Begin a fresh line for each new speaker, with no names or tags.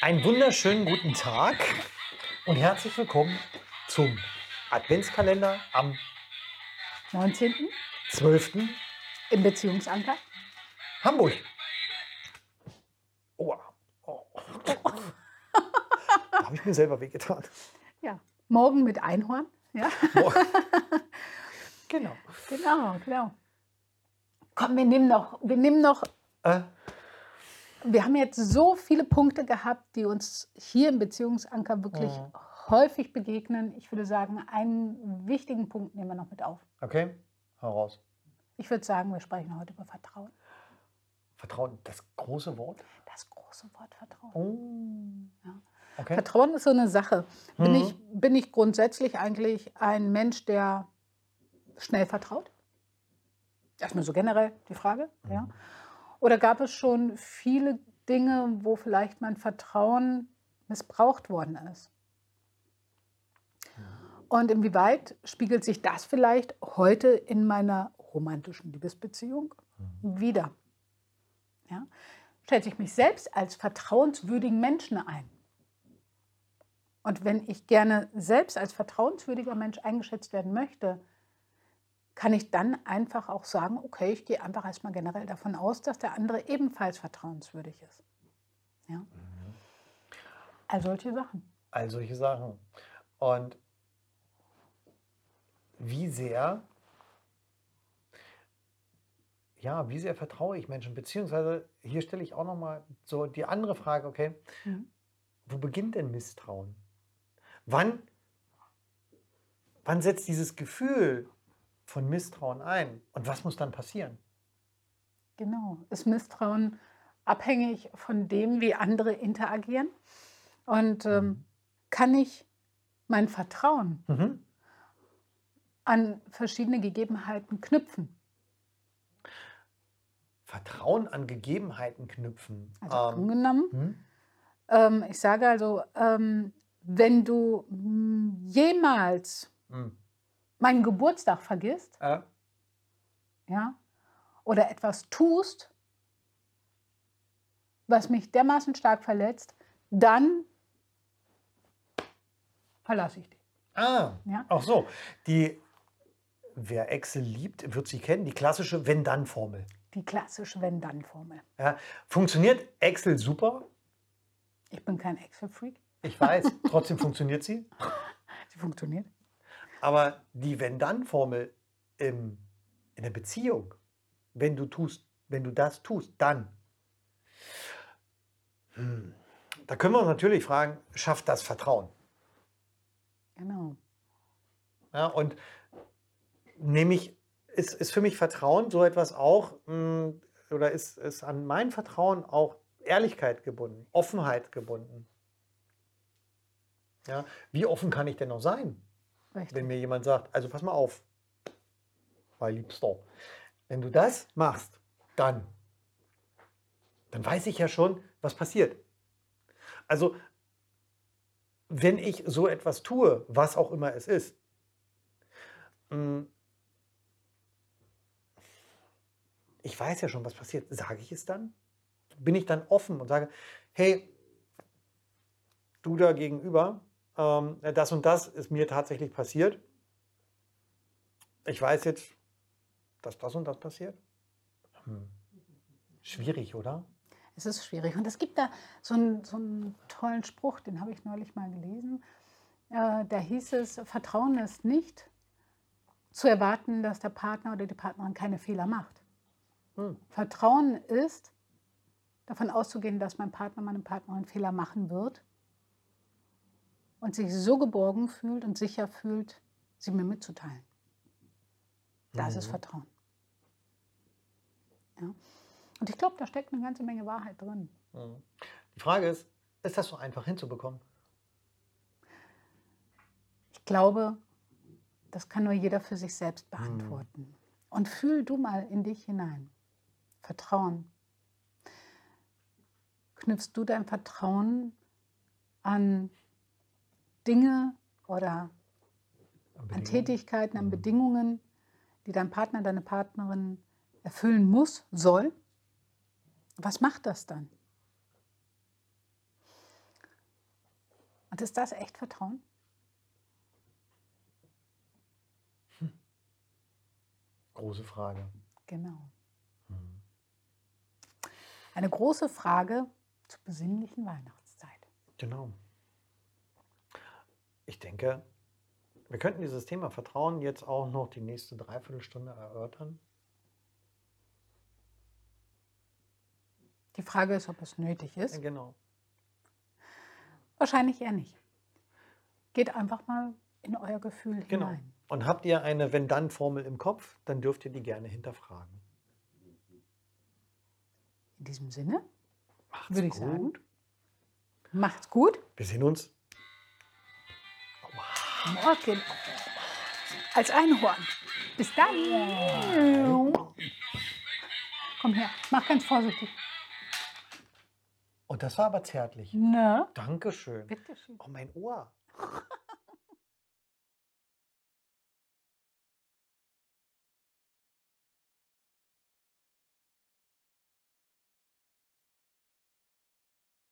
Einen wunderschönen guten Tag und herzlich willkommen zum Adventskalender am
19.
12.
im Beziehungsanker.
Hamburg. Oh, oh. da habe ich mir selber wehgetan.
Ja, morgen mit Einhorn. Ja,
Oh. genau.
genau, genau. Komm, wir nehmen noch, wir nehmen noch,
Äh,
wir haben jetzt so viele Punkte gehabt, die uns hier im Beziehungsanker wirklich
Mhm.
häufig begegnen. Ich würde sagen, einen wichtigen Punkt nehmen wir noch mit auf.
okay, hau raus.
Ich würde sagen, wir sprechen heute über Vertrauen.
Vertrauen, das große Wort.
Das große Wort Vertrauen.
Oh.
Ja.
Okay.
Vertrauen ist so eine Sache. Bin,
Mhm.
ich, bin ich grundsätzlich eigentlich ein Mensch, der schnell vertraut? Erstmal so generell die Frage. Ja. Oder gab es schon viele Dinge, wo vielleicht mein Vertrauen missbraucht worden ist? Und inwieweit spiegelt sich das vielleicht heute in meiner romantischen Liebesbeziehung wieder? Ja? Stellt sich mich selbst als vertrauenswürdigen Menschen ein? Und wenn ich gerne selbst als vertrauenswürdiger Mensch eingeschätzt werden möchte, kann ich dann einfach auch sagen, okay, ich gehe einfach erstmal generell davon aus, dass der andere ebenfalls vertrauenswürdig ist. Ja? All solche Sachen.
All solche Sachen. Und wie sehr, ja, wie sehr vertraue ich Menschen? Beziehungsweise, hier stelle ich auch nochmal so die andere Frage, okay,
Mhm.
wo beginnt denn Misstrauen? Wann, wann setzt dieses Gefühl von Misstrauen ein? Und was muss dann passieren?
Genau. Ist Misstrauen abhängig von dem, wie andere interagieren? Und ähm, kann ich mein Vertrauen
Mhm.
an verschiedene Gegebenheiten knüpfen?
Vertrauen an Gegebenheiten knüpfen.
Also
Ähm,
angenommen,
hm?
ähm, ich sage also, ähm, wenn du mm, jemals
Hm.
Meinen Geburtstag vergisst,
Äh,
ja, oder etwas tust, was mich dermaßen stark verletzt, dann verlasse ich dich.
Ah,
Ja.
auch so. Die, wer Excel liebt, wird sie kennen, die klassische Wenn-Dann-Formel.
Die klassische Wenn-Dann-Formel.
Ja, funktioniert Excel super?
Ich bin kein Excel-Freak.
Ich weiß, trotzdem funktioniert sie.
Sie funktioniert.
Aber die Wenn-Dann-Formel in der Beziehung, wenn du tust, wenn du das tust, dann. Hm, Da können wir uns natürlich fragen, schafft das Vertrauen?
Genau.
Ja, und nämlich ist, ist für mich Vertrauen so etwas auch, mh, oder ist, ist an mein Vertrauen auch Ehrlichkeit gebunden, Offenheit gebunden. Ja, wie offen kann ich denn noch sein,
Richtig.
wenn mir jemand sagt, also pass mal auf, mein Liebster, wenn du das machst, dann, dann weiß ich ja schon, was passiert. Also, wenn ich so etwas tue, was auch immer es ist, mh, ich weiß ja schon, was passiert. Sage ich es dann? Bin ich dann offen und sage, hey, du da gegenüber, ähm, das und das ist mir tatsächlich passiert. Ich weiß jetzt, dass das und das passiert. Hm. Schwierig, oder?
Es ist schwierig. Und es gibt da so einen, so einen tollen Spruch, den habe ich neulich mal gelesen. Äh, da hieß es, Vertrauen ist nicht zu erwarten, dass der Partner oder die Partnerin keine Fehler macht.
Hm.
Vertrauen ist, davon auszugehen, dass mein Partner, meine Partnerin Fehler machen wird und sich so geborgen fühlt und sicher fühlt, sie mir mitzuteilen. Das ist Vertrauen. Ja. Und ich glaube, da steckt eine ganze Menge Wahrheit drin.
Die Frage ist, ist das so einfach hinzubekommen?
Ich glaube, das kann nur jeder für sich selbst beantworten. Und fühl du mal in dich hinein. Vertrauen. Knüpfst du dein Vertrauen an Dinge oder an Tätigkeiten, an Bedingungen, die dein Partner, deine Partnerin erfüllen muss, soll? Was macht das dann? Und ist das echt Vertrauen?
Große Frage.
Genau. Eine große Frage zur besinnlichen Weihnachtszeit.
Genau. Ich denke, wir könnten dieses Thema Vertrauen jetzt auch noch die nächste Dreiviertelstunde erörtern.
Die Frage ist, ob es nötig ist.
Genau.
Wahrscheinlich eher nicht. Geht einfach mal in euer Gefühl
Genau.
hinein.
Und habt ihr eine Wenn-Dann-Formel im Kopf, dann dürft ihr die gerne hinterfragen.
In diesem Sinne,
Macht's
Würde ich
gut.
sagen. macht's gut.
Wir sehen uns.
Morgen als Einhorn. Bis dann. Komm her, mach ganz vorsichtig.
Und das war aber zärtlich.
Na,
Dankeschön.
bitteschön.
Oh, mein Ohr.